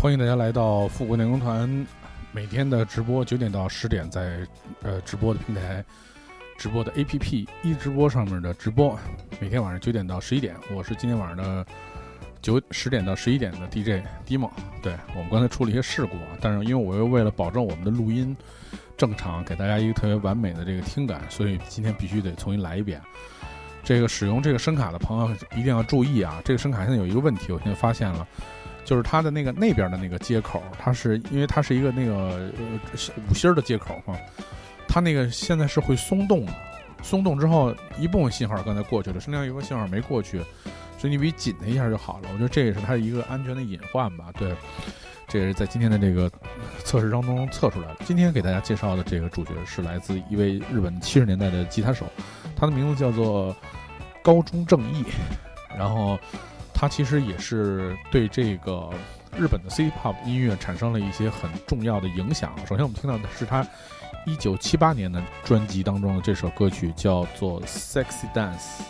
欢迎大家来到富国内容团每天的直播，九点到十点在呃直播的平台、直播的 APP 一直播上面的直播，每天晚上九点到十一点，我是今天晚上的九十点到十一点的 DJ Dimo。对我们刚才出了一些事故啊，但是因为我又为了保证我们的录音正常，给大家一个特别完美的这个听感，所以今天必须得重新来一遍。这个使用这个声卡的朋友一定要注意啊！这个声卡现在有一个问题，我现在发现了，就是它的那个那边的那个接口，它是因为它是一个那个呃五芯的接口嘛，它那个现在是会松动的，松动之后一部分信号刚才过去了，剩下有个信号没过去，所以你比紧它一下就好了。我觉得这也是它一个安全的隐患吧。对，这也是在今天的这个测试当中测出来的。今天给大家介绍的这个主角是来自一位日本七十年代的吉他手，他的名字叫做。高中正义，然后 他其实也是对这个日本的 City Pop 音乐产生了一些很重要的影响。首先，我们听到的是他一九七八年的专辑当中的这首歌曲，叫做《Sexy Dance》。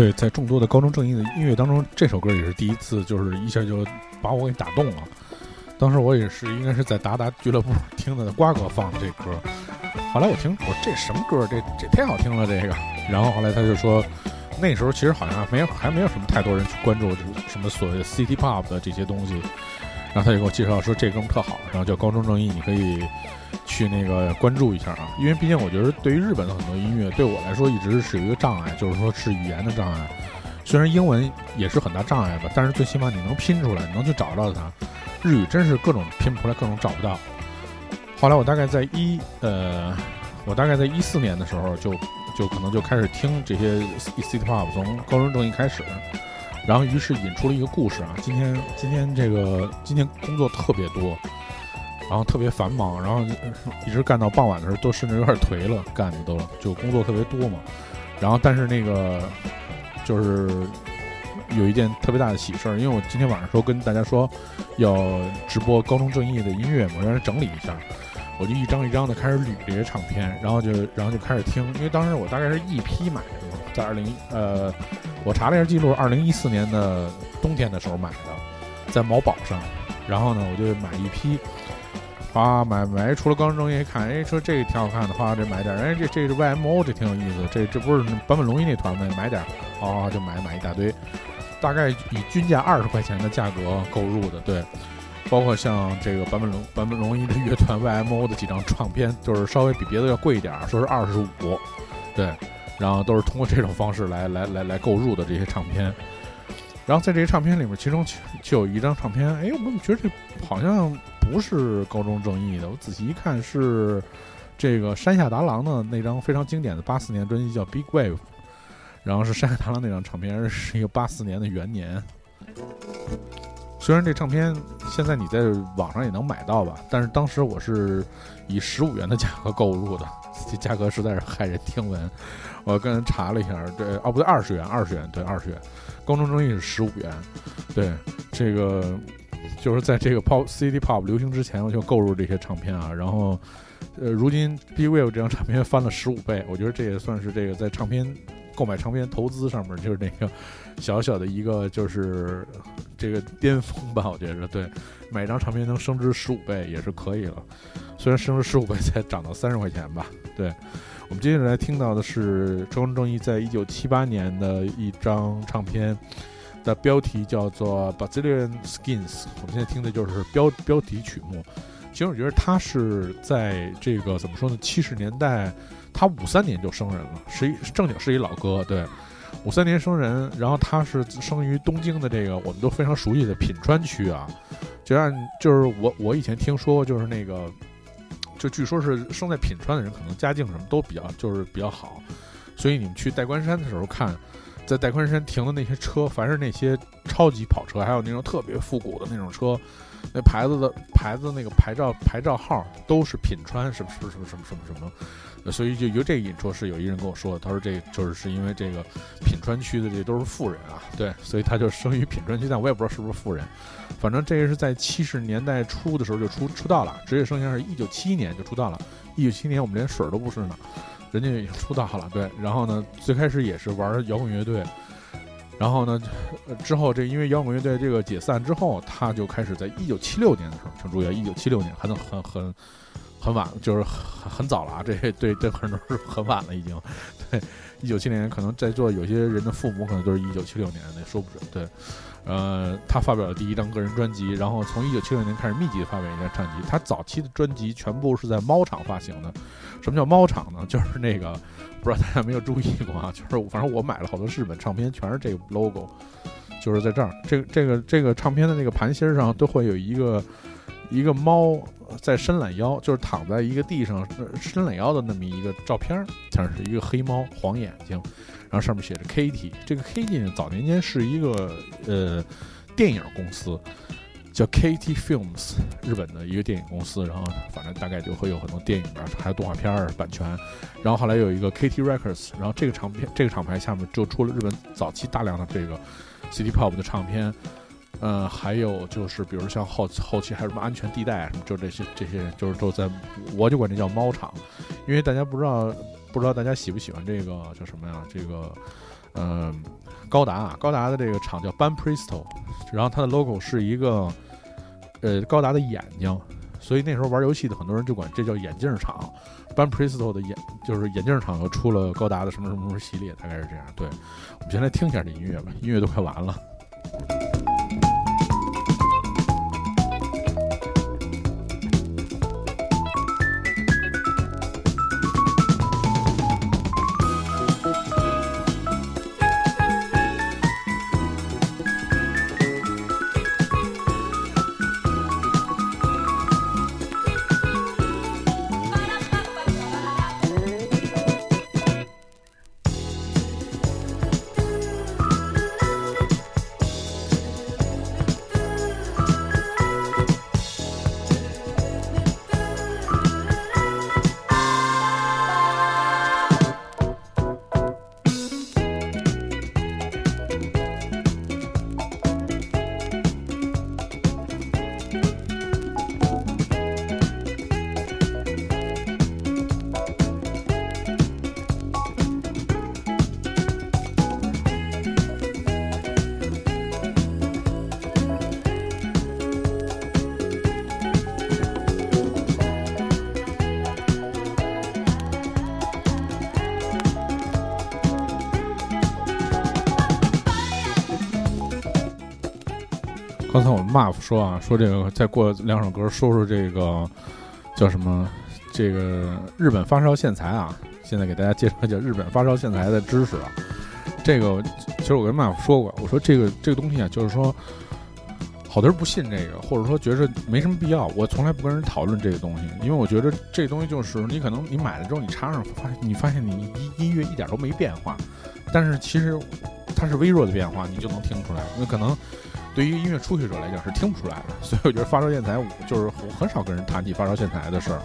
对，在众多的高中正义的音乐当中，这首歌也是第一次，就是一下就把我给打动了。当时我也是应该是在达达俱乐部 听的瓜哥放的这歌，后来我听，我说这什么歌？这这太好听了，这个。然后后来他就说，那时候其实好像没有，还没有什么太多人去关注什么所谓的 City Pop 的这些东西。然后他就给我介绍说，这歌特好，然后叫高中正义，你可以。去那个关注一下啊，因为毕竟我觉得对于日本的很多音乐，对我来说一直是一个障碍，就是说是语言的障碍。虽然英文也是很大障碍吧，但是最起码你能拼出来，你能去找到它。日语真是各种拼不出来，各种找不到。后来我大概在一呃，我大概在一四年的时候，就就可能就开始听这些 city pop，从高中正义开始，然后于是引出了一个故事啊。今天今天这个今天工作特别多。然后特别繁忙，然后一直干到傍晚的时候，都甚至有点颓了，干的都就工作特别多嘛。然后，但是那个就是有一件特别大的喜事儿，因为我今天晚上说跟大家说要直播高中正义的音乐嘛，让人整理一下，我就一张一张的开始捋这些唱片，然后就然后就开始听，因为当时我大概是一批买的嘛，在二零呃，我查了一下记录，二零一四年的冬天的时候买的，在某宝上，然后呢，我就买一批。啊，买买，除了高中正一，看，哎，说这个挺好看的话，这买点。哎，这这是 YMO，这挺有意思。这这不是坂本龙一那团吗？买点。啊，就买买一大堆。大概以均价二十块钱的价格购入的，对，包括像这个坂本龙坂本龙一的乐团 YMO 的几张唱片，就是稍微比别的要贵一点，说是二十五，对，然后都是通过这种方式来来来来购入的这些唱片。然后在这些唱片里面，其中就有一张唱片，哎，我怎么觉得这好像不是高中正义的？我仔细一看，是这个山下达郎的那张非常经典的八四年专辑，叫《Big Wave》。然后是山下达郎那张唱片，是一个八四年的元年。虽然这唱片现在你在网上也能买到吧，但是当时我是以十五元的价格购入的，这价格实在是骇人听闻。我跟人查了一下，对，哦不对，二十元，二十元，对，二十元。高中争议是十五元，对，这个就是在这个 pop city pop 流行之前，我就购入这些唱片啊。然后，呃，如今 Big Wave 这张唱片翻了十五倍，我觉得这也算是这个在唱片购买唱片投资上面就是那个小小的一个就是这个巅峰吧。我觉得对，买一张唱片能升值十五倍也是可以了，虽然升值十五倍才涨到三十块钱吧，对。我们接下来听到的是周正义在一九七八年的一张唱片，的标题叫做《Brazilian Skins》。我们现在听的就是标标题曲目。其实我觉得他是在这个怎么说呢？七十年代，他五三年就生人了，是一正经是一老哥。对，五三年生人，然后他是生于东京的这个我们都非常熟悉的品川区啊。就按就是我我以前听说就是那个。就据说是生在品川的人，可能家境什么都比较就是比较好，所以你们去代官山的时候看，在代官山停的那些车，凡是那些超级跑车，还有那种特别复古的那种车，那牌子的牌子那个牌照牌照号都是品川什么什么什么什么什么什么，所以就由这个引出是有一人跟我说，他说这就是是因为这个品川区的这都是富人啊，对，所以他就生于品川区，但我也不知道是不是富人。反正这个是在七十年代初的时候就出出道了，职业生涯是一九七一年就出道了。一九七年我们连水都不是呢，人家已经出道了。对，然后呢，最开始也是玩摇滚乐队，然后呢，之后这因为摇滚乐队这个解散之后，他就开始在一九七六年的时候，请注意啊，一九七六年很很很很晚，就是很很早了啊。这对对很多人是很晚了已经。对，一九七零年可能在座有些人的父母可能都是一九七六年的，说不准。对。呃，他发表了第一张个人专辑，然后从一九七六年开始密集的发表一张专辑。他早期的专辑全部是在猫场发行的。什么叫猫场呢？就是那个，不知道大家没有注意过啊？就是反正我买了好多日本唱片，全是这个 logo，就是在这儿。这个这个这个唱片的那个盘芯上都会有一个一个猫在伸懒腰，就是躺在一个地上伸懒腰的那么一个照片，像是一个黑猫，黄眼睛。然后上面写着 Kitty，这个 Kitty 呢，早年间是一个呃电影公司，叫 Kitty Films，日本的一个电影公司。然后反正大概就会有很多电影啊，还有动画片儿版权。然后后来有一个 Kitty Records，然后这个唱片这个厂牌下面就出了日本早期大量的这个 City Pop 的唱片。嗯，还有就是比如像后后期还有什么安全地带什么，就这些这些人就是都在，我就管这叫猫场，因为大家不知道。不知道大家喜不喜欢这个叫什么呀？这个，嗯，高达啊，高达的这个厂叫 Ban Presto，然后它的 logo 是一个，呃，高达的眼睛，所以那时候玩游戏的很多人就管这叫眼镜厂。Ban Presto 的眼就是眼镜厂又出了高达的什么什么什么系列，大概是这样。对，我们先来听一下这音乐吧，音乐都快完了。我们 MUF 说啊，说这个再过两首歌，说说这个叫什么？这个日本发烧线材啊，现在给大家介绍叫日本发烧线材的知识啊。这个其实我跟 MUF 说过，我说这个这个东西啊，就是说。好多人不信这个，或者说觉得没什么必要。我从来不跟人讨论这个东西，因为我觉得这东西就是你可能你买了之后你插上发现，你发现你音音乐一点都没变化，但是其实它是微弱的变化，你就能听出来。那可能对于音乐初学者来讲是听不出来的，所以我觉得发烧线材，就是我很少跟人谈起发烧线材的事儿。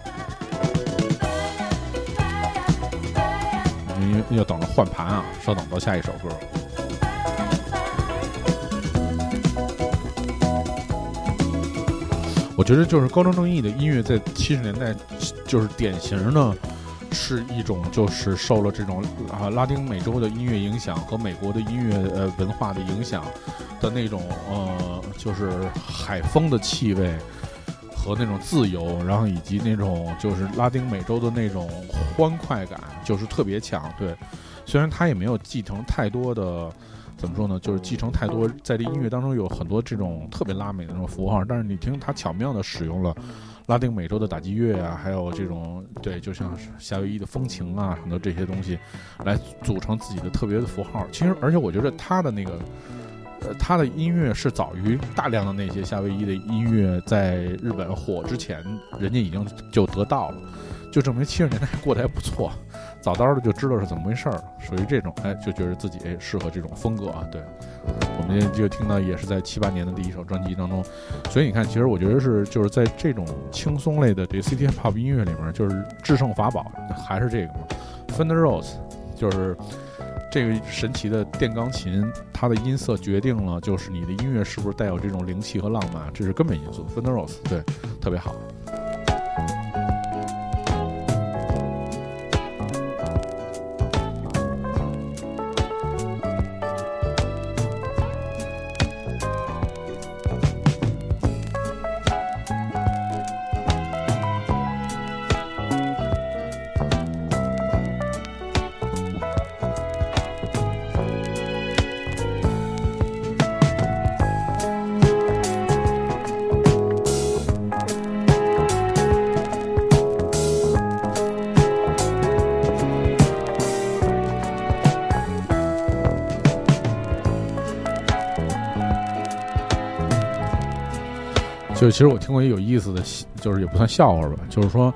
因为要等着换盘啊，稍等到下一首歌。我觉得就是高中正义的音乐在七十年代，就是典型的，是一种就是受了这种啊拉丁美洲的音乐影响和美国的音乐呃文化的影响的那种呃就是海风的气味和那种自由，然后以及那种就是拉丁美洲的那种欢快感，就是特别强。对，虽然他也没有继承太多的。怎么说呢？就是继承太多，在这音乐当中有很多这种特别拉美的那种符号，但是你听他巧妙的使用了拉丁美洲的打击乐啊，还有这种对，就像是夏威夷的风情啊，很多这些东西来组成自己的特别的符号。其实，而且我觉得他的那个，呃，他的音乐是早于大量的那些夏威夷的音乐在日本火之前，人家已经就得到了，就证明七十年代过得还不错。早早的就知道是怎么回事儿，属于这种，哎，就觉得自己哎适合这种风格啊。对，我们就听到也是在七八年的第一首专辑当中，所以你看，其实我觉得是就是在这种轻松类的这 City Pop 音乐里面，就是制胜法宝还是这个嘛，Fender Rose，就是这个神奇的电钢琴，它的音色决定了就是你的音乐是不是带有这种灵气和浪漫，这是根本因素。Fender Rose，对，特别好。就其实我听过一个有意思的，就是也不算笑话吧，就是说，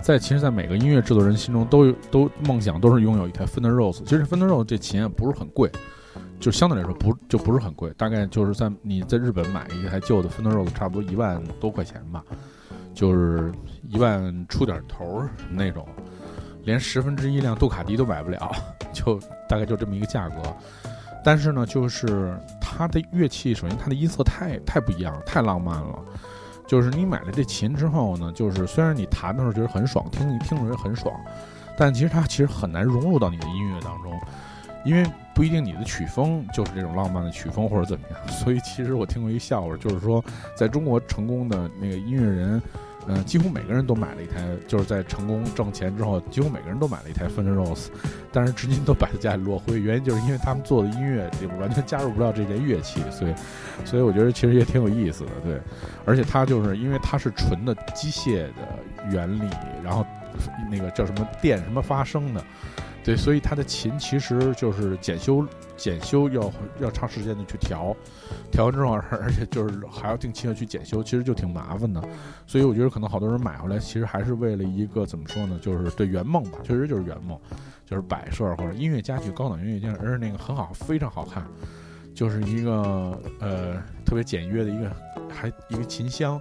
在其实，在每个音乐制作人心中，都有都梦想都是拥有一台 Fender Rose。其实 Fender Rose 这琴也不是很贵，就相对来说不就不是很贵，大概就是在你在日本买一台旧的 Fender Rose，差不多一万多块钱吧，就是一万出点头那种，连十分之一辆杜卡迪都买不了，就大概就这么一个价格。但是呢，就是它的乐器，首先它的音色太太不一样，太浪漫了。就是你买了这琴之后呢，就是虽然你弹的时候觉得很爽，听听着也很爽，但其实它其实很难融入到你的音乐当中，因为不一定你的曲风就是这种浪漫的曲风或者怎么样。所以其实我听过一笑话，就是说在中国成功的那个音乐人。嗯，几乎每个人都买了一台，就是在成功挣钱之后，几乎每个人都买了一台 Fender Rose，但是至今都摆在家里落灰。原因就是因为他们做的音乐里边完全加入不了这件乐器，所以，所以我觉得其实也挺有意思的，对。而且它就是因为它是纯的机械的原理，然后那个叫什么电什么发声的。对，所以它的琴其实就是检修，检修要要长时间的去调，调完之后，而且就是还要定期的去检修，其实就挺麻烦的。所以我觉得可能好多人买回来，其实还是为了一个怎么说呢，就是对圆梦吧，确实就是圆梦，就是摆设或者音乐家具、高档音乐家，而且那个很好，非常好看，就是一个呃特别简约的一个，还一个琴箱，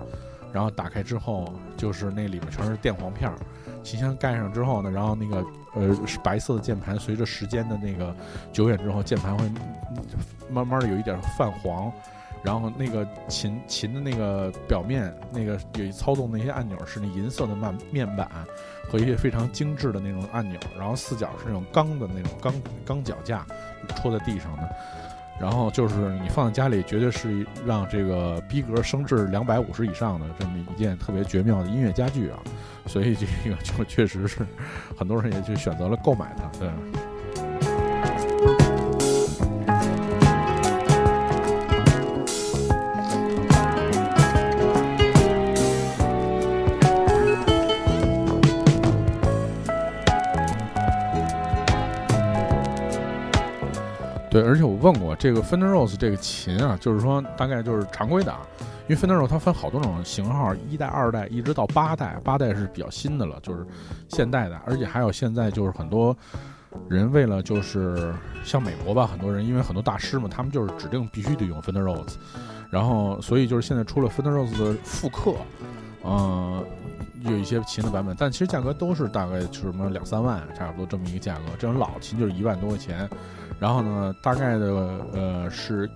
然后打开之后，就是那里面全是电簧片儿。琴箱盖上之后呢，然后那个呃白色的键盘，随着时间的那个久远之后，键盘会慢慢的有一点泛黄，然后那个琴琴的那个表面那个有一操纵那些按钮是那银色的面面板和一些非常精致的那种按钮，然后四角是那种钢的那种钢钢脚架戳在地上的。然后就是你放在家里，绝对是让这个逼格升至两百五十以上的这么一件特别绝妙的音乐家具啊，所以这个就确实是很多人也就选择了购买它，对。对，而且我问过这个 Fender Rose 这个琴啊，就是说大概就是常规的啊，因为 Fender Rose 它分好多种型号，一代、二代一直到八代，八代是比较新的了，就是现代的，而且还有现在就是很多人为了就是像美国吧，很多人因为很多大师嘛，他们就是指定必须得用 Fender Rose，然后所以就是现在出了 Fender Rose 的复刻，嗯。有一些琴的版本，但其实价格都是大概是什么两三万，差不多这么一个价格。这种老琴就是一万多块钱，然后呢，大概的呃是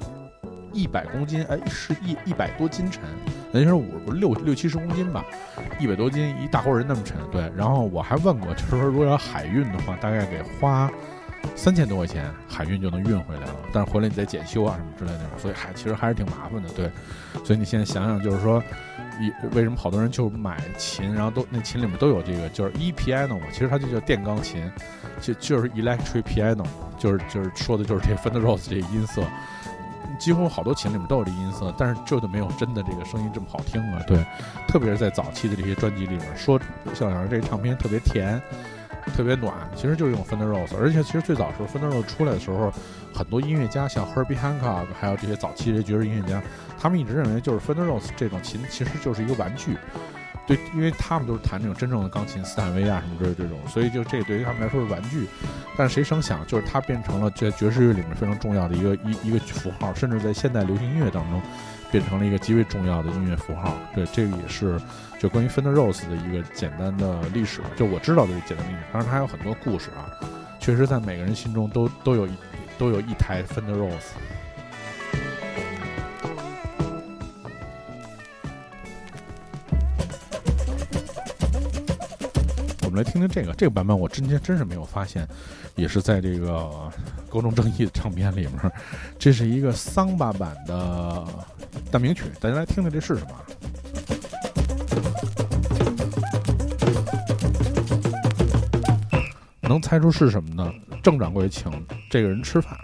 一百公斤，哎，是一一百多斤沉，那就是五六六七十公斤吧，一百多斤，一大活人那么沉。对，然后我还问过，就是说如果要海运的话，大概得花三千多块钱，海运就能运回来了，但是回来你再检修啊什么之类的，所以还其实还是挺麻烦的。对，所以你现在想想，就是说。一为什么好多人就买琴，然后都那琴里面都有这个，就是 E piano 嘛，其实它就叫电钢琴，就就是 electric piano，就是就是说的就是这 Fender Rose 这音色，几乎好多琴里面都有这音色，但是就没有真的这个声音这么好听啊。对，特别是在早期的这些专辑里面，说像像这唱片特别甜。特别暖，其实就是用 Fender Rose，而且其实最早时候 Fender Rose 出来的时候，很多音乐家像 Herbie Hancock，还有这些早期这些爵士音乐家，他们一直认为就是 Fender Rose 这种琴其实就是一个玩具，对，因为他们都是弹那种真正的钢琴，斯坦威啊什么之类这种，所以就这对于他们来说是玩具。但谁成想，就是它变成了在爵士乐里面非常重要的一个一一个符号，甚至在现代流行音乐当中。变成了一个极为重要的音乐符号，对，这个也是就关于 Fender Rose 的一个简单的历史，就我知道的简单历史。当然，它还有很多故事啊，确实，在每个人心中都都有一都有一台 Fender Rose。我们来听听这个这个版本，我之前真是没有发现，也是在这个高中正义唱片里面，这是一个桑巴版的。大名曲，大家来听听这是什么？能猜出是什么呢？郑掌柜请这个人吃饭。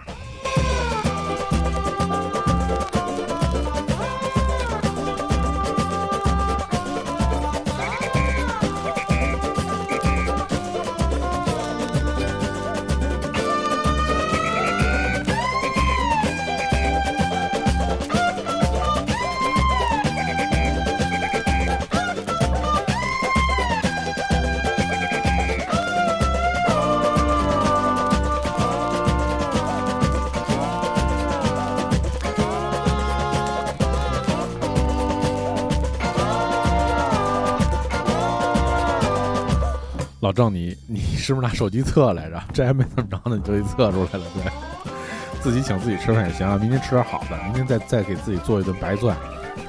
是不是拿手机测来着？这还没怎么着呢，你就给测出来了，对。自己请自己吃饭也行啊，明天吃点好的，明天再再给自己做一顿白钻，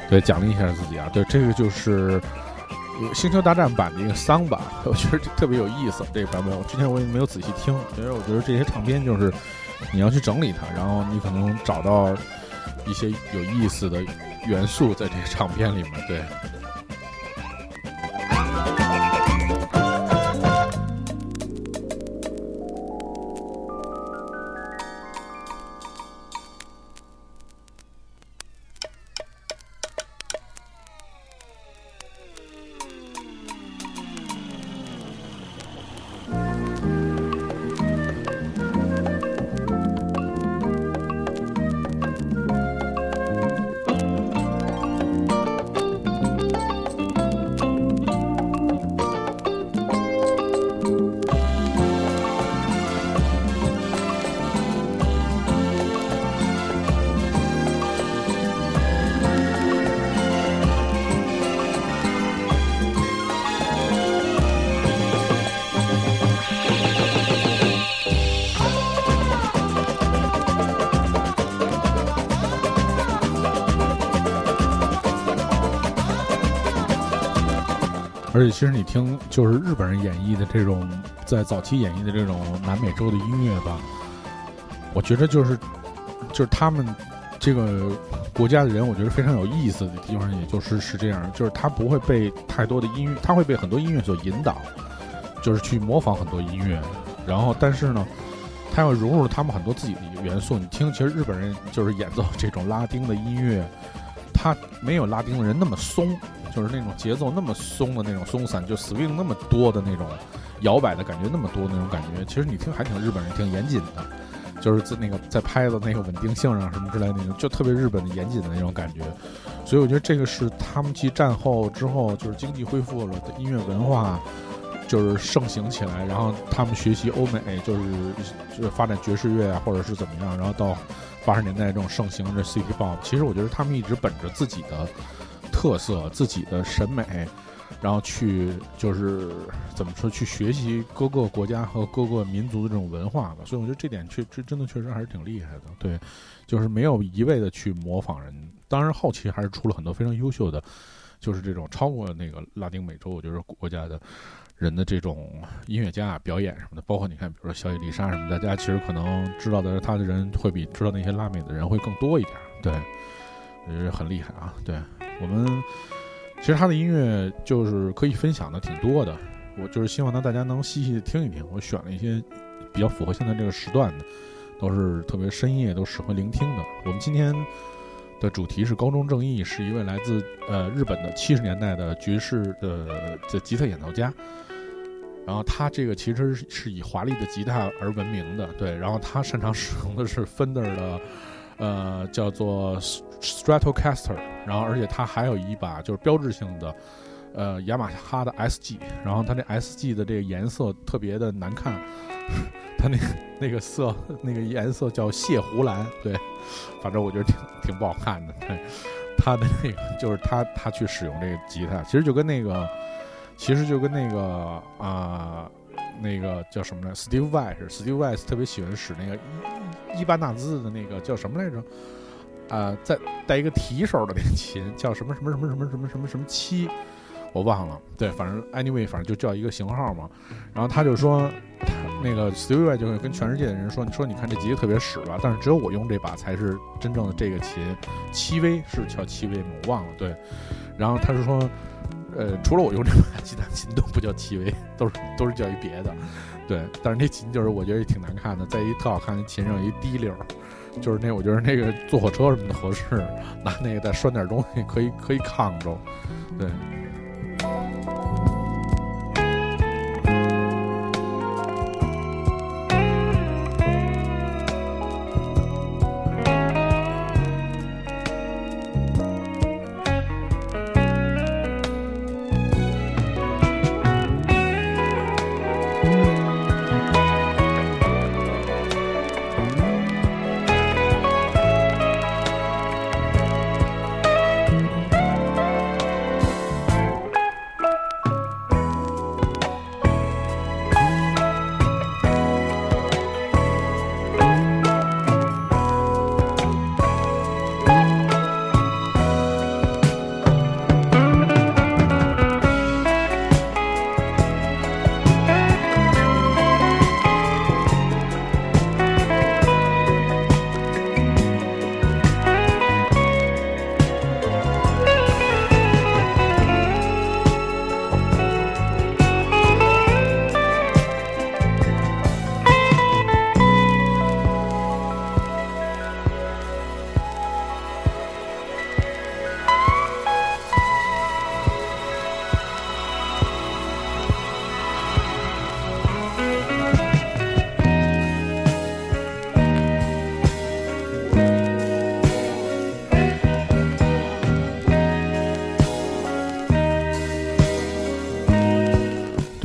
对，奖励一下自己啊。对，这个就是《星球大战》版的一个桑巴，我觉得特别有意思。这个版本我之前我也没有仔细听，因为我觉得这些唱片就是你要去整理它，然后你可能找到一些有意思的元素在这些唱片里面，对。就是日本人演绎的这种，在早期演绎的这种南美洲的音乐吧，我觉得就是，就是他们这个国家的人，我觉得非常有意思的地方，也就是是这样，就是他不会被太多的音乐，他会被很多音乐所引导，就是去模仿很多音乐，然后，但是呢，他要融入他们很多自己的元素。你听，其实日本人就是演奏这种拉丁的音乐，他没有拉丁的人那么松。就是那种节奏那么松的那种松散，就 swing 那么多的那种摇摆的感觉，那么多那种感觉，其实你听还挺日本人挺严谨的。就是在那个在拍的那个稳定性上什么之类的那种，就特别日本的严谨的那种感觉。所以我觉得这个是他们继战后之后，就是经济恢复了的，音乐文化就是盛行起来，然后他们学习欧美，就是就是发展爵士乐啊，或者是怎么样，然后到八十年代这种盛行的 City Pop，其实我觉得他们一直本着自己的特色、自己的审美。然后去就是怎么说去学习各个国家和各个民族的这种文化吧，所以我觉得这点确这真的确实还是挺厉害的。对，就是没有一味的去模仿人，当然后期还是出了很多非常优秀的，就是这种超过那个拉丁美洲，我觉得国家的人的这种音乐家表演什么的，包括你看，比如说小野丽莎什么，大家其实可能知道的他的人会比知道那些拉美的人会更多一点。对，我觉得很厉害啊。对我们。其实他的音乐就是可以分享的挺多的，我就是希望呢大家能细细的听一听。我选了一些比较符合现在这个时段的，都是特别深夜都适合聆听的。我们今天的主题是高中正义，是一位来自呃日本的七十年代的爵士的的吉他演奏家。然后他这个其实是以华丽的吉他而闻名的，对。然后他擅长使用的是 Fender 的。呃，叫做 Stratocaster，然后而且它还有一把就是标志性的，呃，雅马哈的 SG，然后它那 SG 的这个颜色特别的难看，它那个那个色那个颜色叫蟹湖蓝，对，反正我觉得挺挺不好看的。对，他的那个就是他他去使用这个吉他，其实就跟那个，其实就跟那个啊。那个叫什么呢？Steve Vai 是 Steve Vai 特别喜欢使那个伊伊巴纳兹的那个叫什么来着？啊，在带一个提手的那个琴叫什么什么什么什么什么什么什么七，我忘了。对，反正 anyway，反正就叫一个型号嘛。然后他就说，那个 steve，就会跟全世界的人说：“你说你看这吉他特别使吧，但是只有我用这把才是真正的这个琴。七 V 是叫七 V 吗？我忘了。对，然后他就说。”呃，除了我用这把其他琴都不叫七维，都是都是叫一别的，对。但是那琴就是我觉得也挺难看的，在一特好看的琴上一滴溜，就是那我觉得那个坐火车什么的合适，拿那个再拴点东西可以可以扛着，对。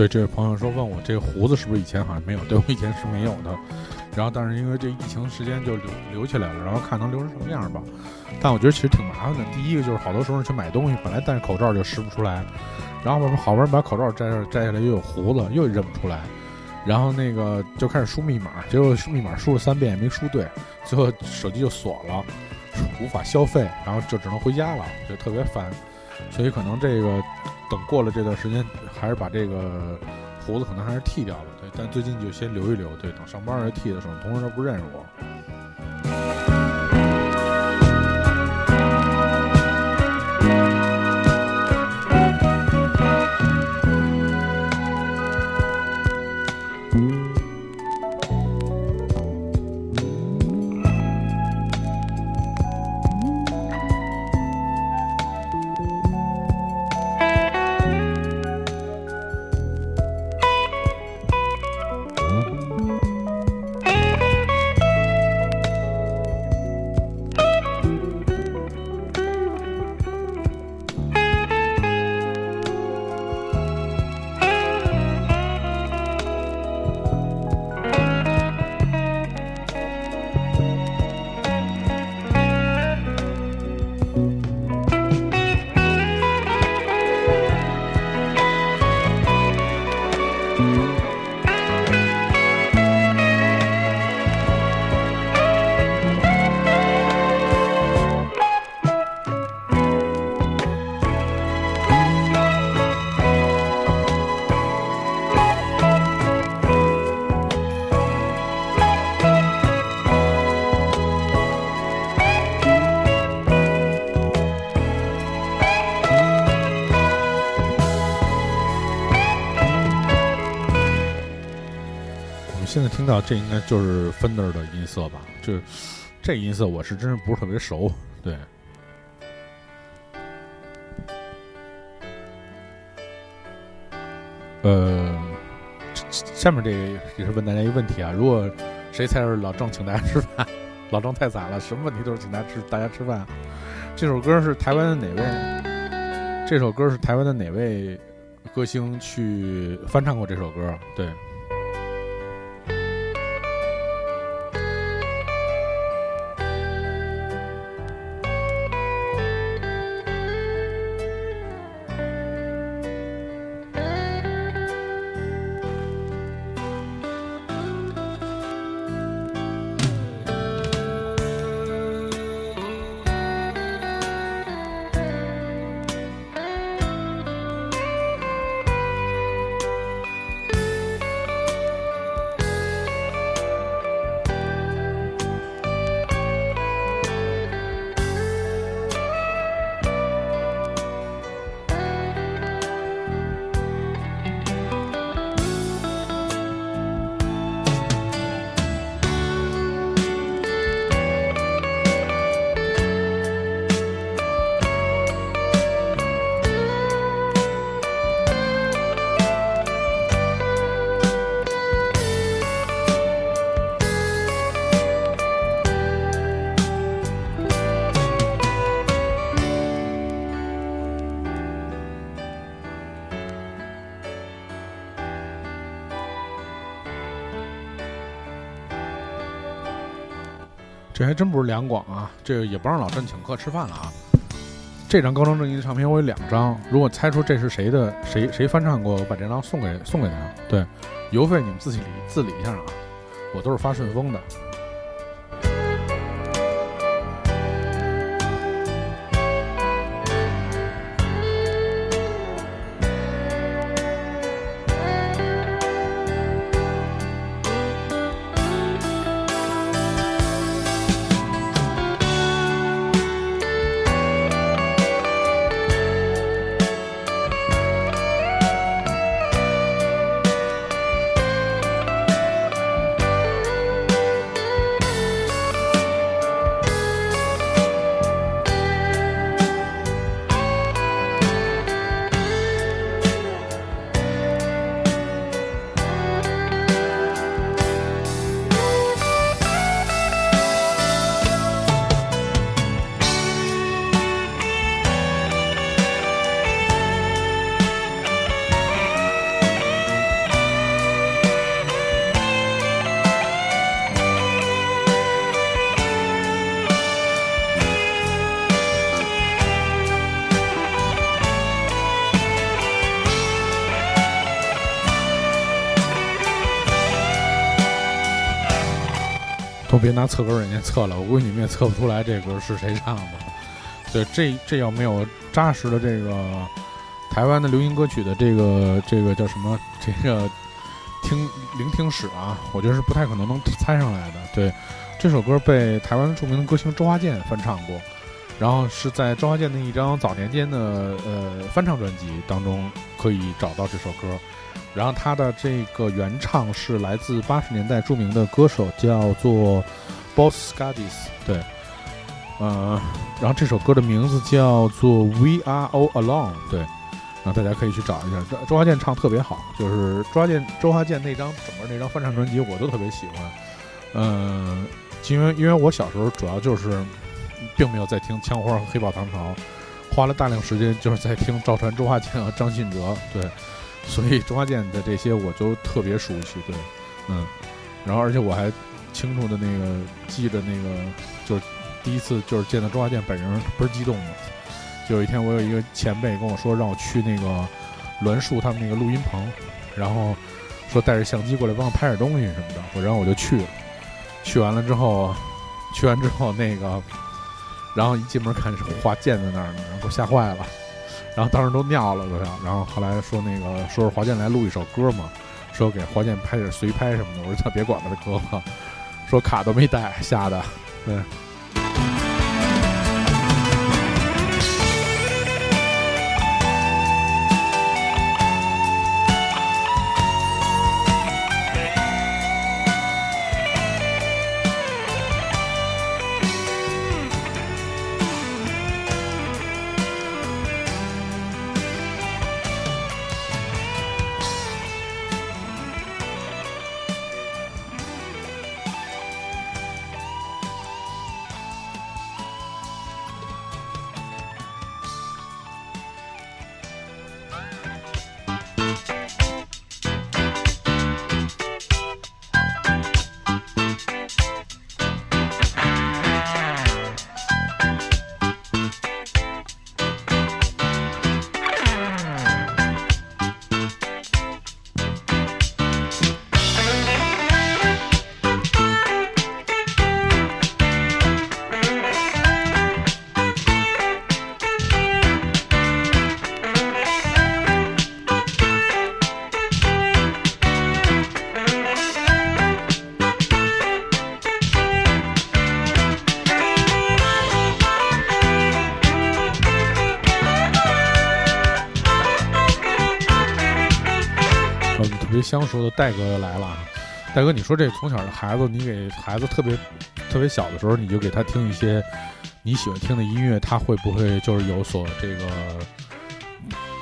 这位朋友说，问我这个胡子是不是以前好像没有？对我以前是没有的，然后但是因为这疫情时间就留留起来了，然后看能留成什么样吧。但我觉得其实挺麻烦的。第一个就是好多时候去买东西，本来戴着口罩就识不出来，然后好不容易把口罩摘摘下来，又有胡子，又认不出来，然后那个就开始输密码，结果输密码输了三遍也没输对，最后手机就锁了，无法消费，然后就只能回家了，就特别烦。所以可能这个等过了这段时间，还是把这个胡子可能还是剃掉了，对。但最近就先留一留，对。等上班儿剃的时候，同事都不认识我。这应该就是 Fender 的音色吧？就这音色我是真是不是特别熟，对。呃，下面这也是问大家一个问题啊，如果谁猜是老郑请大家吃饭，老郑太惨了，什么问题都是请大家吃大家吃饭。这首歌是台湾的哪位？这首歌是台湾的哪位歌星去翻唱过这首歌？对。还真不是两广啊！这个也不让老郑请客吃饭了啊！这张高中正义的唱片我有两张，如果猜出这是谁的，谁谁翻唱过，我把这张送给送给他。对，邮费你们自己理自理一下啊！我都是发顺丰的。别拿测歌软件测了，我估计你们也测不出来这歌是谁唱的。对，这这要没有扎实的这个台湾的流行歌曲的这个这个叫什么这个听聆听史啊，我觉得是不太可能能猜上来的。对，这首歌被台湾著名的歌星周华健翻唱过，然后是在周华健的一张早年间的呃翻唱专辑当中可以找到这首歌。然后他的这个原唱是来自八十年代著名的歌手，叫做 Boss Scardis，对，呃，然后这首歌的名字叫做 We Are All Alone，对，然后大家可以去找一下，周周华健唱特别好，就是周华健周华健那张整个那张翻唱专辑我都特别喜欢，嗯，因为因为我小时候主要就是并没有在听枪花和黑豹唐朝，花了大量时间就是在听赵传、周华健和张信哲，对。所以周华健的这些我就特别熟悉，对，嗯，然后而且我还清楚的那个记着那个，就是第一次就是见到周华健本人，倍儿激动的。就有一天我有一个前辈跟我说，让我去那个栾树他们那个录音棚，然后说带着相机过来帮我拍点东西什么的，我然后我就去了。去完了之后，去完之后那个，然后一进门看是华健在那儿呢，然后给我吓坏了。然后当时都尿了都要，然后后来说那个说是华健来录一首歌嘛，说给华健拍点随拍什么的，我说他别管他这哥，说卡都没带，吓的，对。相熟的戴哥来了，戴哥，你说这从小的孩子，你给孩子特别特别小的时候，你就给他听一些你喜欢听的音乐，他会不会就是有所这个，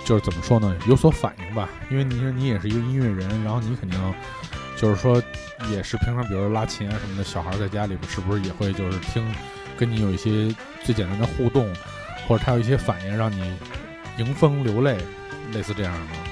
就是怎么说呢，有所反应吧？因为你说你也是一个音乐人，然后你肯定就是说也是平常，比如拉琴啊什么的，小孩在家里边是不是也会就是听，跟你有一些最简单的互动，或者他有一些反应让你迎风流泪，类似这样的？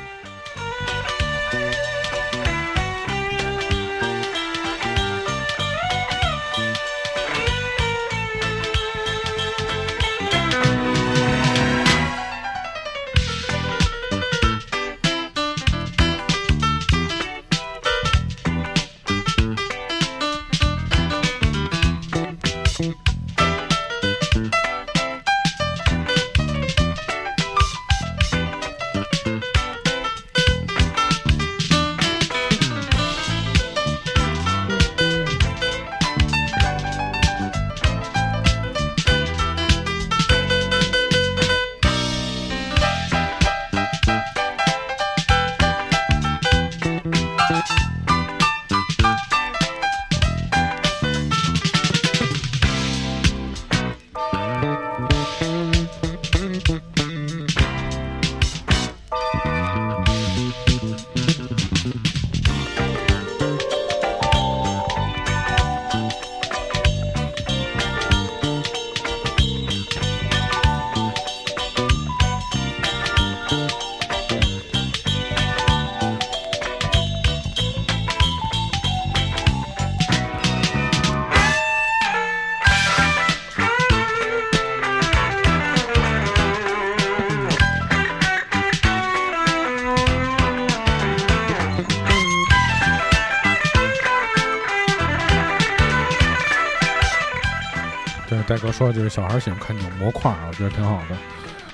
说，就是小孩喜欢看这种模块儿，我觉得挺好的。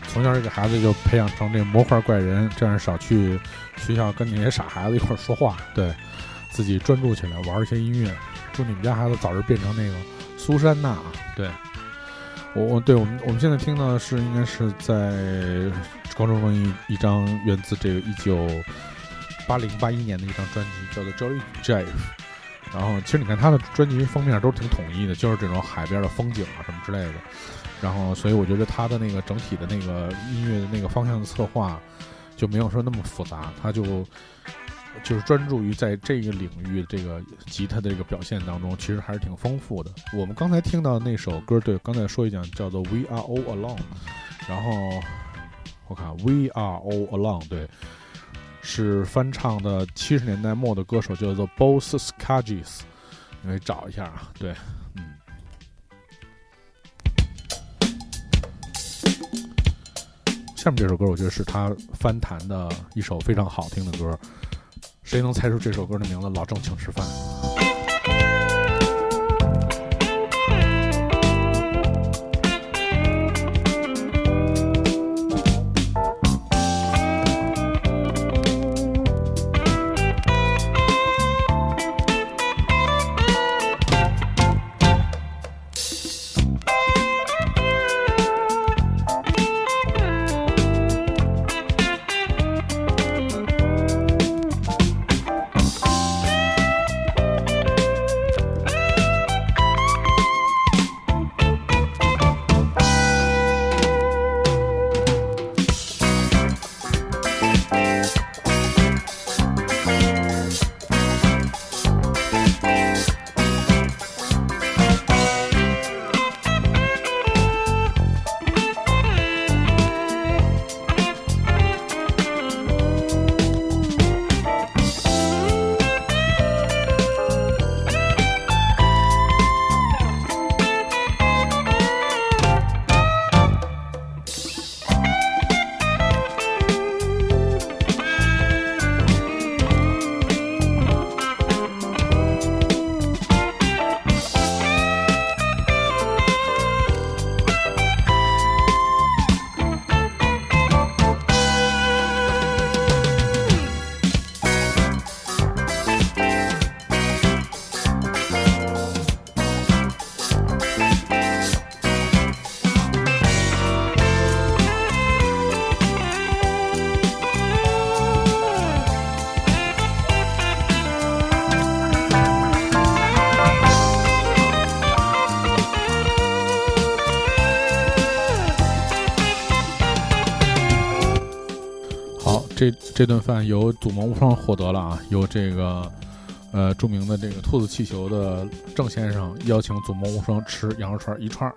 从小就给孩子就培养成这模块怪人，这样少去学校跟那些傻孩子一块儿说话，对自己专注起来玩一些音乐。祝你们家孩子早日变成那个苏珊娜。对我，我对我们我们现在听到的是应该是在高中中一一张源自这个一九八零八一年的一张专辑，叫做《Joy Jive》。然后，其实你看他的专辑封面都是挺统一的，就是这种海边的风景啊什么之类的。然后，所以我觉得他的那个整体的那个音乐的那个方向的策划就没有说那么复杂，他就就是专注于在这个领域这个吉他的这个表现当中，其实还是挺丰富的。我们刚才听到那首歌，对，刚才说一讲叫做《We Are All Alone》，然后我看《We Are All Alone》，对。是翻唱的七十年代末的歌手叫做 Boss Skaggs，你可以找一下啊。对，嗯。下面这首歌我觉得是他翻弹的一首非常好听的歌，谁能猜出这首歌的名字？老郑请吃饭。这顿饭由祖萌无双获得了啊，由这个呃著名的这个兔子气球的郑先生邀请祖萌无双吃羊肉串一串。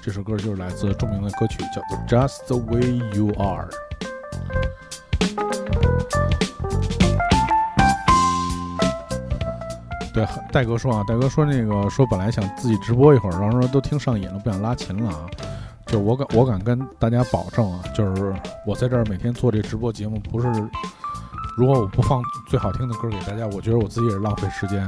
这首歌就是来自著名的歌曲，叫做《Just the Way You Are》。对，戴哥说啊，戴哥说那个说本来想自己直播一会儿，然后说都听上瘾了，不想拉琴了啊。就我敢，我敢跟大家保证啊，就是我在这儿每天做这直播节目，不是如果我不放最好听的歌给大家，我觉得我自己也是浪费时间，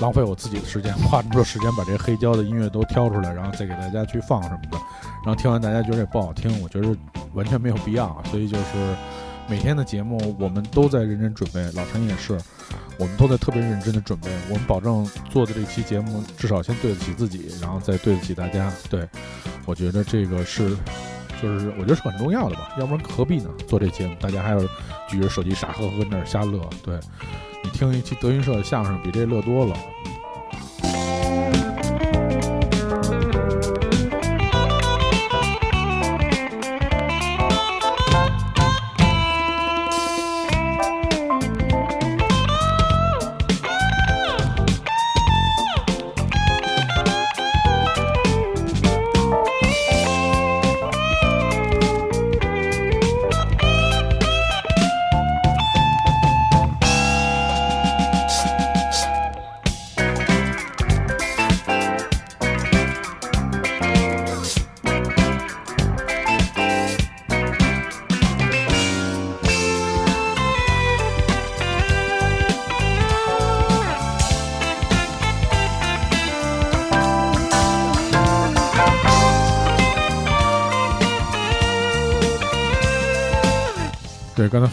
浪费我自己的时间，花这么多时间把这黑胶的音乐都挑出来，然后再给大家去放什么的，然后听完大家觉得也不好听，我觉得完全没有必要。所以就是每天的节目我们都在认真准备，老陈也是。我们都在特别认真的准备，我们保证做的这期节目至少先对得起自己，然后再对得起大家。对，我觉得这个是，就是我觉得是很重要的吧，要不然何必呢？做这节目，大家还要举着手机傻呵呵跟那儿瞎乐。对你听一期德云社的相声，比这乐多了。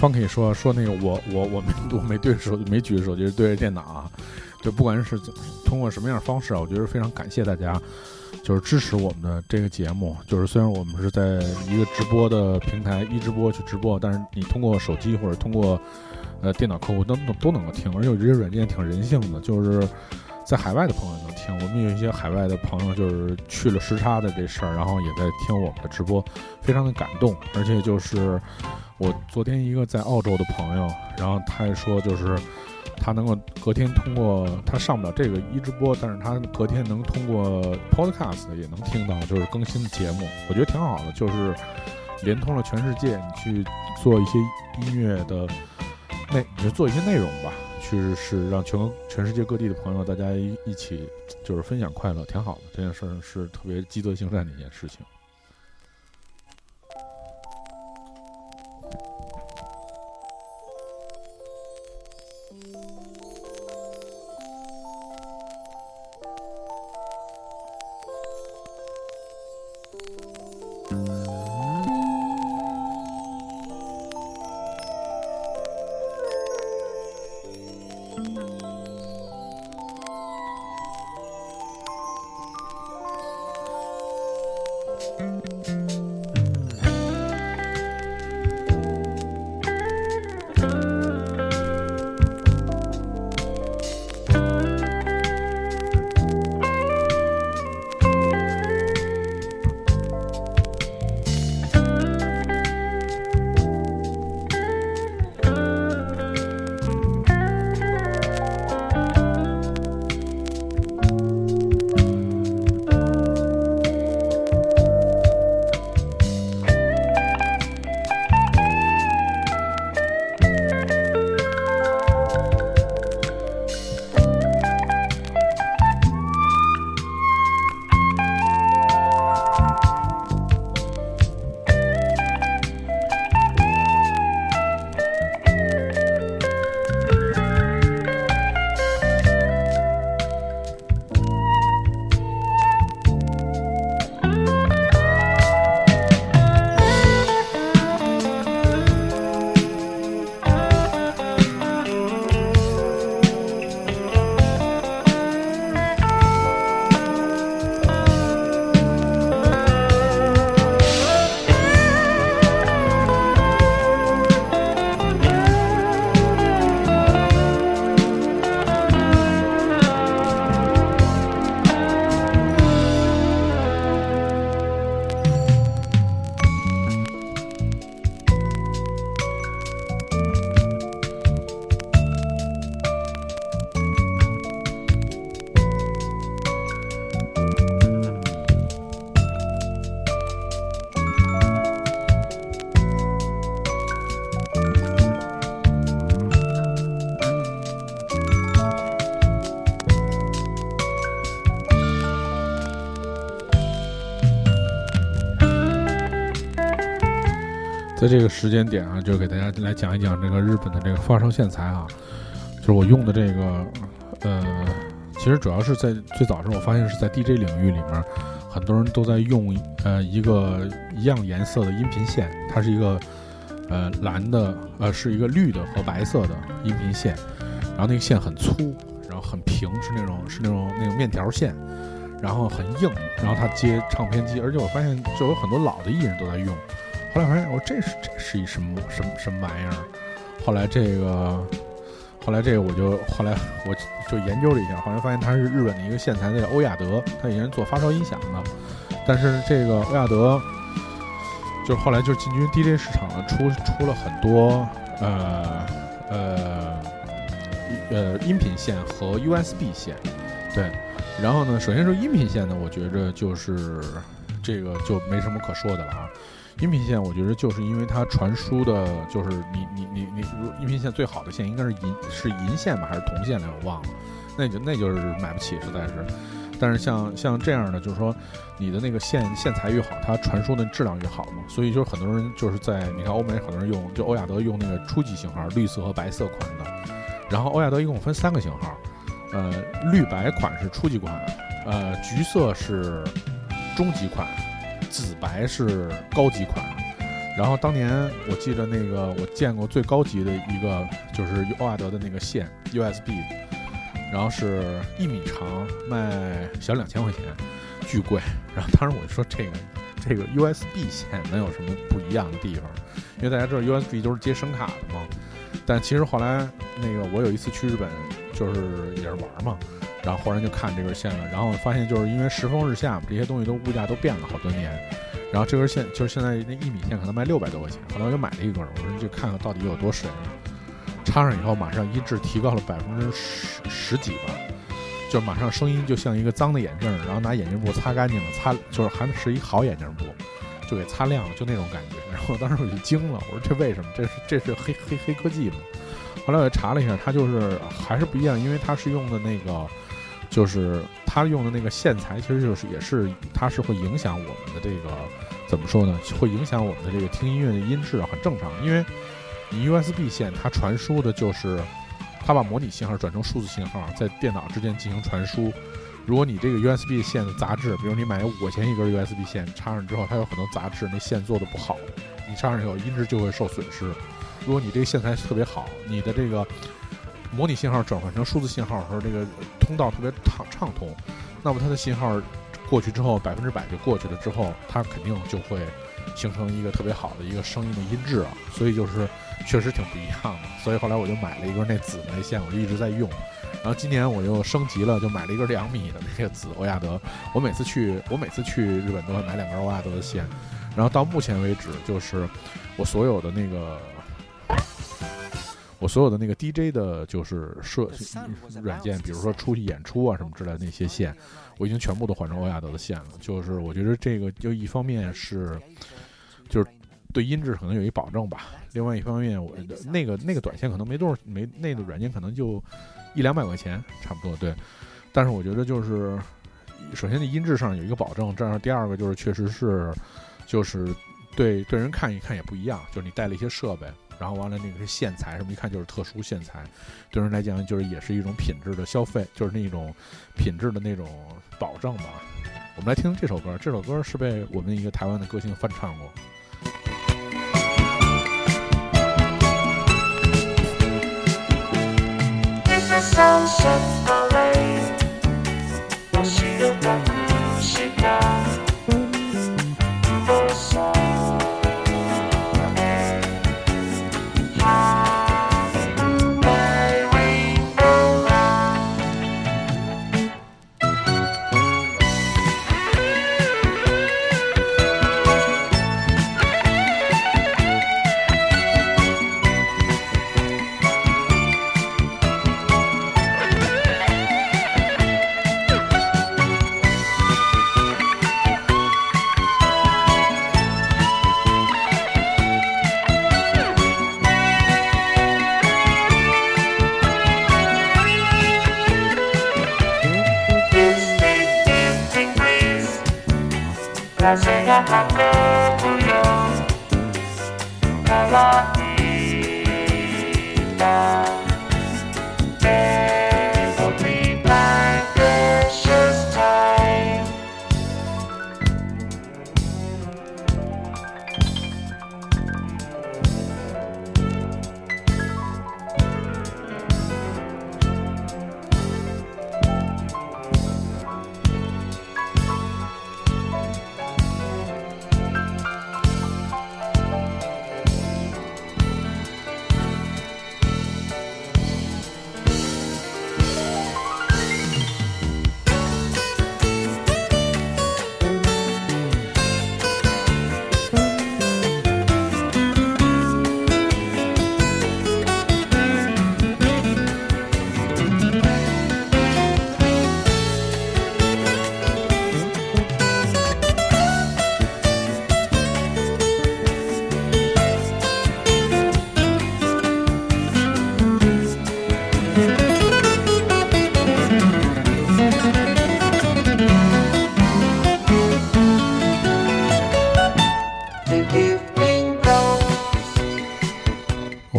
刚才方可以说说那个我我我没我没对着手没举着手机对着电脑啊，就不管是通过什么样的方式啊，我觉得非常感谢大家，就是支持我们的这个节目。就是虽然我们是在一个直播的平台一直播去直播，但是你通过手机或者通过呃电脑客户都都能够听，而且这些软件挺人性的，就是在海外的朋友能听。我们有一些海外的朋友就是去了时差的这事儿，然后也在听我们的直播，非常的感动，而且就是。我昨天一个在澳洲的朋友，然后他还说，就是他能够隔天通过他上不了这个一直播，但是他隔天能通过 Podcast 也能听到就是更新的节目，我觉得挺好的，就是连通了全世界，你去做一些音乐的内，你就做一些内容吧，去是让全全世界各地的朋友大家一一起就是分享快乐，挺好的，这件事是特别积德行善的一件事情。这个时间点啊，就给大家来讲一讲这个日本的这个发烧线材啊，就是我用的这个，呃，其实主要是在最早时候，我发现是在 DJ 领域里面，很多人都在用呃一个一样颜色的音频线，它是一个呃蓝的，呃是一个绿的和白色的音频线，然后那个线很粗，然后很平，是那种是那种那种面条线，然后很硬，然后它接唱片机，而且我发现就有很多老的艺人都在用。后来发现，我这是这是一什么什么什么玩意儿？后来这个，后来这个我就后来我就研究了一下，后来发现它是日本的一个线材，叫欧亚德，它以前做发烧音响的。但是这个欧亚德，就后来就进军 DJ 市场了，出出了很多呃呃呃音频线和 USB 线。对，然后呢，首先说音频线呢，我觉着就是这个就没什么可说的了啊。音频线，我觉得就是因为它传输的，就是你你你你，音频线最好的线应该是银是银线吧，还是铜线来我忘了，那就那就是买不起，实在是。但是像像这样的，就是说你的那个线线材越好，它传输的质量越好嘛。所以就是很多人就是在你看欧美很多人用，就欧亚德用那个初级型号，绿色和白色款的。然后欧亚德一共分三个型号，呃，绿白款是初级款，呃，橘色是中级款。紫白是高级款，然后当年我记得那个我见过最高级的一个就是欧亚德的那个线 USB，然后是一米长，卖小两千块钱，巨贵。然后当时我就说这个这个 USB 线能有什么不一样的地方？因为大家知道 USB 都是接声卡的嘛。但其实后来那个我有一次去日本，就是也是玩嘛。然后忽然就看这根线了，然后发现就是因为时风日下嘛，这些东西都物价都变了好多年。然后这根线就是现在那一米线可能卖六百多块钱，后来我就买了一根，我说就看看到底有多神。插上以后马上音质提高了百分之十十几吧，就马上声音就像一个脏的眼镜，然后拿眼镜布擦干净了，擦就是还是一好眼镜布，就给擦亮了，就那种感觉。然后当时我就惊了，我说这为什么？这是这是黑黑黑科技吗？后来我又查了一下，它就是还是不一样，因为它是用的那个。就是它用的那个线材，其实就是也是，它是会影响我们的这个怎么说呢？会影响我们的这个听音乐的音质，很正常。因为你 USB 线它传输的就是它把模拟信号转成数字信号，在电脑之间进行传输。如果你这个 USB 线的杂质，比如你买五块钱一根 USB 线插上之后，它有很多杂质，那线做的不好，你插上以后音质就会受损失。如果你这个线材特别好，你的这个。模拟信号转换成数字信号的时候，这个通道特别畅畅通，那么它的信号过去之后，百分之百就过去了之后，它肯定就会形成一个特别好的一个声音的音质啊，所以就是确实挺不一样的。所以后来我就买了一根那紫的那线，我就一直在用。然后今年我又升级了，就买了一根两米的那个紫欧亚德。我每次去我每次去日本都会买两根欧亚德的线，然后到目前为止，就是我所有的那个。我所有的那个 DJ 的，就是设软件，比如说出去演出啊什么之类的那些线，我已经全部都换成欧亚德的线了。就是我觉得这个就一方面是，就是对音质可能有一保证吧。另外一方面，我那个那个短线可能没多少，没那个软件可能就一两百块钱差不多。对，但是我觉得就是首先在音质上有一个保证，这样第二个就是确实是，就是对对人看一看也不一样，就是你带了一些设备。然后完了那个是线材什么，一看就是特殊线材，对人来讲就是也是一种品质的消费，就是那种品质的那种保证吧。我们来听听这首歌，这首歌是被我们一个台湾的歌星翻唱过。Sunset see the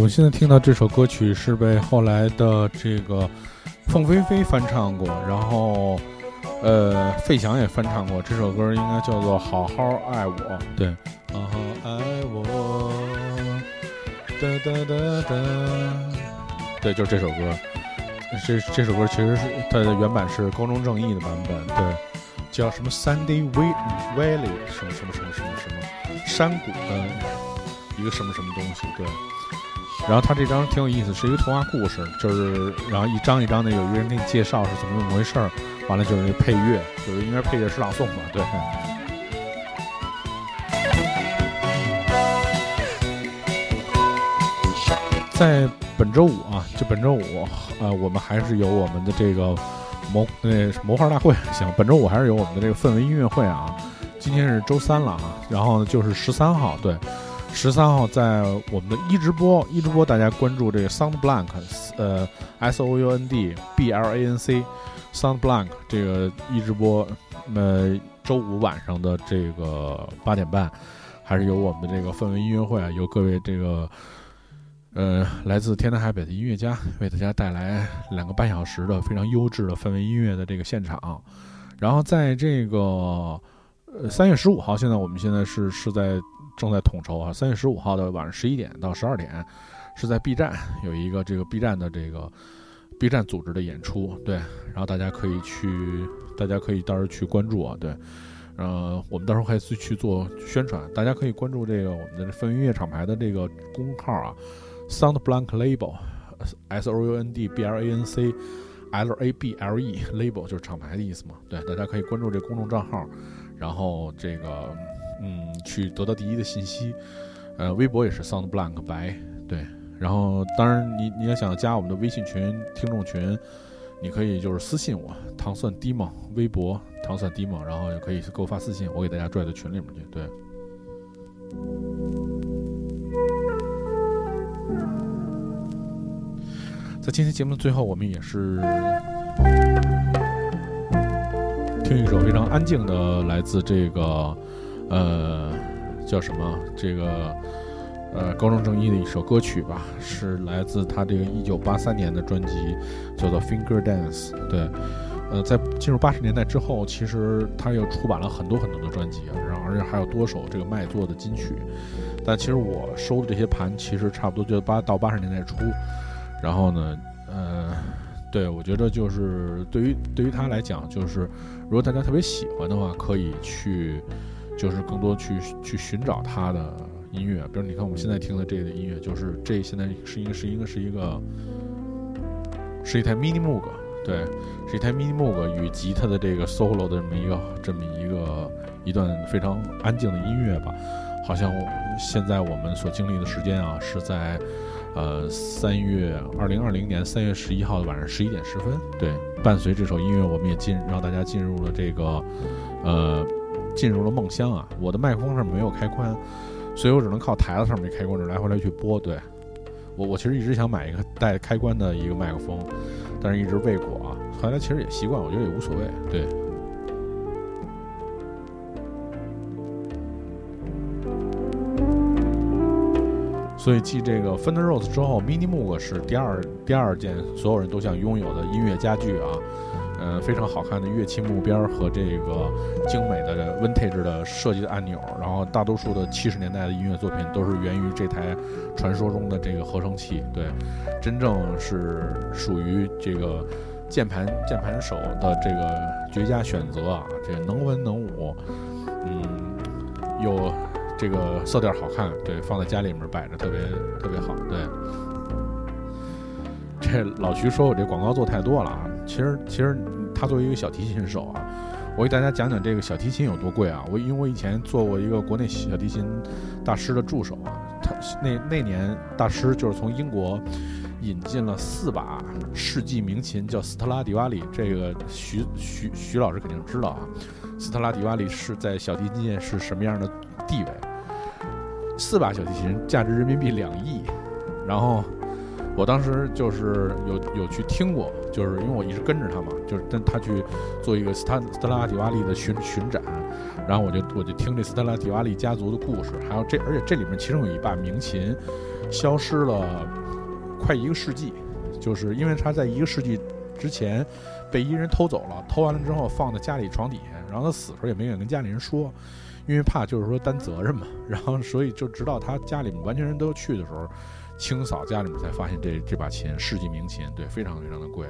现在听到这首歌曲是被后来的这个凤飞飞翻唱过，然后呃费翔也翻唱过。这首歌应该叫做《好好爱我》，对，好好爱我，哒哒哒哒，对，就是这首歌。这这首歌其实是它的原版是高中正义的版本，对，叫什么 Sunday Valley 什么什么什么什么什么山谷的一个什么什么东西，对。然后他这张挺有意思，是一个童话故事，就是然后一张一张的，有一个人给你介绍是怎么怎么回事儿，完了就是那配乐，就是应该配乐诗朗诵吧，对。在本周五啊，就本周五，呃，我们还是有我们的这个魔那魔画大会，行，本周五还是有我们的这个氛围音乐会啊。今天是周三了啊，然后就是十三号，对。十三号在我们的一直播，一直播大家关注这个 Sound Blank，呃，S O U N D B L A N C，Sound Blank 这个一直播，呃，周五晚上的这个八点半，还是有我们的这个氛围音乐会啊，由各位这个，呃，来自天南海北的音乐家为大家带来两个半小时的非常优质的氛围音乐的这个现场，然后在这个，呃，三月十五号，现在我们现在是是在。正在统筹啊，三月十五号的晚上十一点到十二点，是在 B 站有一个这个 B 站的这个 B 站组织的演出，对，然后大家可以去，大家可以到时候去关注啊，对，呃，我们到时候还是去做宣传，大家可以关注这个我们的氛围音乐厂牌的这个公号啊，Sound Blank Label，S O U N D B L A N C L A B L E Label 就是厂牌的意思嘛，对，大家可以关注这公众账号，然后这个。嗯，去得到第一的信息，呃，微博也是 Sound Blank 白，对，然后当然你你要想加我们的微信群听众群，你可以就是私信我糖蒜 D 梦微博糖蒜 D 梦，然后也可以给我发私信，我给大家拽到群里面去，对。在今天节目的最后，我们也是听一首非常安静的，来自这个。呃，叫什么？这个呃，高中正义的一首歌曲吧，是来自他这个一九八三年的专辑，叫做《Finger Dance》。对，呃，在进入八十年代之后，其实他又出版了很多很多的专辑，然后而且还有多首这个卖座的金曲。但其实我收的这些盘，其实差不多就八到八十年代初。然后呢，呃，对我觉得就是对于对于他来讲，就是如果大家特别喜欢的话，可以去。就是更多去去寻找他的音乐，比如你看我们现在听的这个音乐，就是这现在是一个是一个是一个是一台 Mini Moog，对，是一台 Mini Moog 与吉他的这个 solo 的这么一个这么一个一段非常安静的音乐吧。好像现在我们所经历的时间啊，是在呃三月二零二零年三月十一号的晚上十一点十分。对，伴随这首音乐，我们也进让大家进入了这个呃。进入了梦乡啊！我的麦克风上没有开关，所以我只能靠台子上面开关，这来回来去播。对我，我其实一直想买一个带开关的一个麦克风，但是一直未果啊。后来其实也习惯，我觉得也无所谓。对。所以继这个 Fender Rhodes 之后，Mini Moog 是第二第二件所有人都想拥有的音乐家具啊。呃，非常好看的乐器木边和这个精美的 Vintage 的设计的按钮，然后大多数的七十年代的音乐作品都是源于这台传说中的这个合成器。对，真正是属于这个键盘键盘手的这个绝佳选择啊！这能文能武，嗯，又这个色调好看，对，放在家里面摆着特别特别好。对，这老徐说我这广告做太多了啊！其实，其实他作为一个小提琴手啊，我给大家讲讲这个小提琴有多贵啊。我因为我以前做过一个国内小提琴大师的助手啊，他那那年大师就是从英国引进了四把世纪名琴，叫斯特拉迪瓦里。这个徐徐徐老师肯定知道啊，斯特拉迪瓦里是在小提琴界是什么样的地位？四把小提琴价值人民币两亿，然后。我当时就是有有去听过，就是因为我一直跟着他嘛，就是跟他去做一个斯特斯特拉迪瓦利的巡巡展，然后我就我就听这斯特拉迪瓦利家族的故事，还有这而且这里面其中有一把名琴消失了快一个世纪，就是因为他在一个世纪之前被一人偷走了，偷完了之后放在家里床底下，然后他死的时候也没敢跟家里人说，因为怕就是说担责任嘛，然后所以就直到他家里完全人都去的时候。清扫家里面才发现这这把琴世纪名琴，对，非常非常的贵。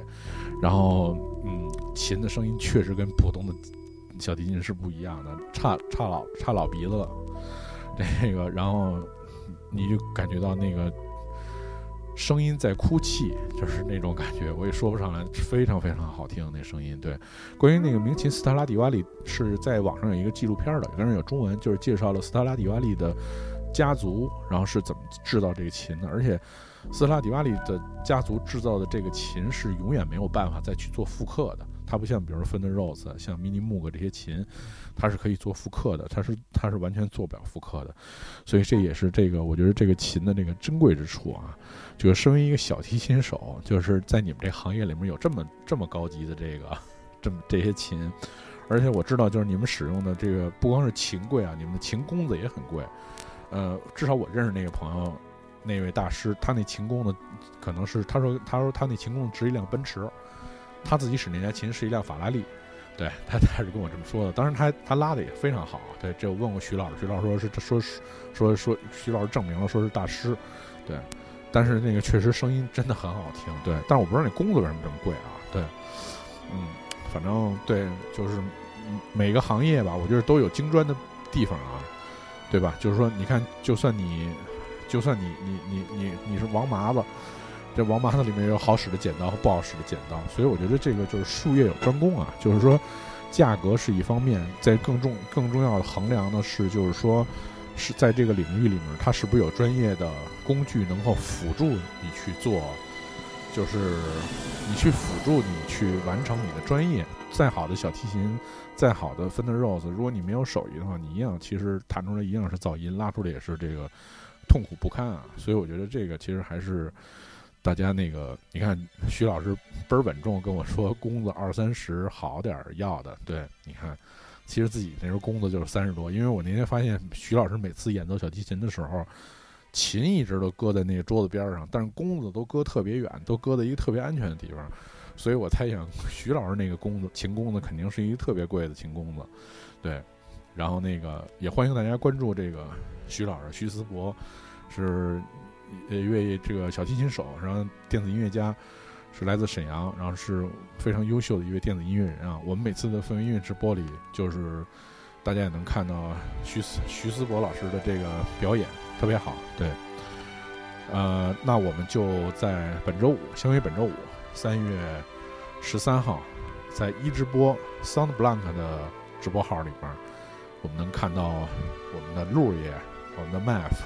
然后，嗯，琴的声音确实跟普通的小提琴是不一样的，差差老差老鼻子了。这个，然后你就感觉到那个声音在哭泣，就是那种感觉，我也说不上来，非常非常好听那声音。对，关于那个名琴斯特拉迪瓦里，是在网上有一个纪录片的，当然有中文，就是介绍了斯特拉迪瓦里的。家族，然后是怎么制造这个琴的？而且，斯拉迪瓦里的家族制造的这个琴是永远没有办法再去做复刻的。它不像，比如说 Fender Rose 像 Mini Moog 这些琴，它是可以做复刻的。它是它是完全做不了复刻的。所以这也是这个我觉得这个琴的这个珍贵之处啊。就是身为一个小提琴手，就是在你们这行业里面有这么这么高级的这个 这么这些琴，而且我知道就是你们使用的这个不光是琴贵啊，你们的琴弓子也很贵。呃，至少我认识那个朋友，那位大师，他那琴弓呢，可能是他说他说他那琴弓值一辆奔驰，他自己使那台琴是一辆法拉利，对 他他是跟我这么说的。当然他他拉的也非常好，对，这我问过徐老师，徐老师说是说是说说徐老师证明了说是大师，对，但是那个确实声音真的很好听，对，但是我不知道那弓子为什么这么贵啊，对，嗯，反正对，就是每个行业吧，我觉得都有精专的地方啊。对吧？就是说，你看，就算你，就算你，你，你，你，你是王麻子，这王麻子里面有好使的剪刀和不好使的剪刀，所以我觉得这个就是术业有专攻啊。就是说，价格是一方面，在更重、更重要的衡量的是，就是说，是在这个领域里面，它是不是有专业的工具能够辅助你去做，就是你去辅助你去完成你的专业。再好的小提琴。再好的 Fender Rose，如果你没有手艺的话，你一样其实弹出来一样是噪音，拉出来也是这个痛苦不堪啊。所以我觉得这个其实还是大家那个，你看徐老师倍儿稳重跟我说，工子 二三十好点儿要的。对，你看，其实自己那时候工资就是三十多，因为我那天发现徐老师每次演奏小提琴的时候，琴一直都搁在那个桌子边上，但是弓子都搁特别远，都搁在一个特别安全的地方。所以我猜想，徐老师那个弓子琴弓子肯定是一个特别贵的琴弓子，对。然后那个也欢迎大家关注这个徐老师，徐思博是呃一位这个小提琴手，然后电子音乐家，是来自沈阳，然后是非常优秀的一位电子音乐人啊。我们每次的氛围音乐直播里，就是大家也能看到徐思徐思博老师的这个表演特别好，对。呃，那我们就在本周五，相约本周五。三月十三号，在一直播 Sound Blank 的直播号里边，我们能看到我们的陆爷、我们的 Math、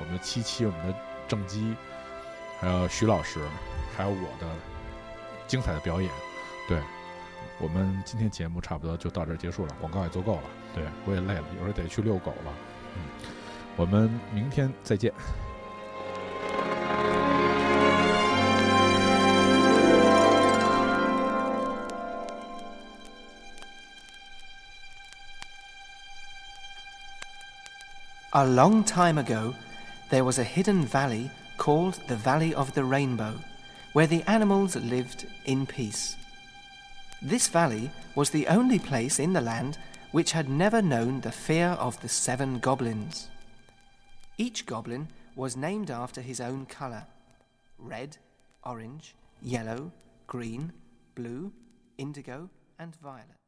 我们的七七、我们的正基，还有徐老师，还有我的精彩的表演。对，我们今天节目差不多就到这儿结束了，广告也做够了。对我也累了，一会儿得去遛狗了。嗯，我们明天再见。A long time ago, there was a hidden valley called the Valley of the Rainbow, where the animals lived in peace. This valley was the only place in the land which had never known the fear of the seven goblins. Each goblin was named after his own colour red, orange, yellow, green, blue, indigo, and violet.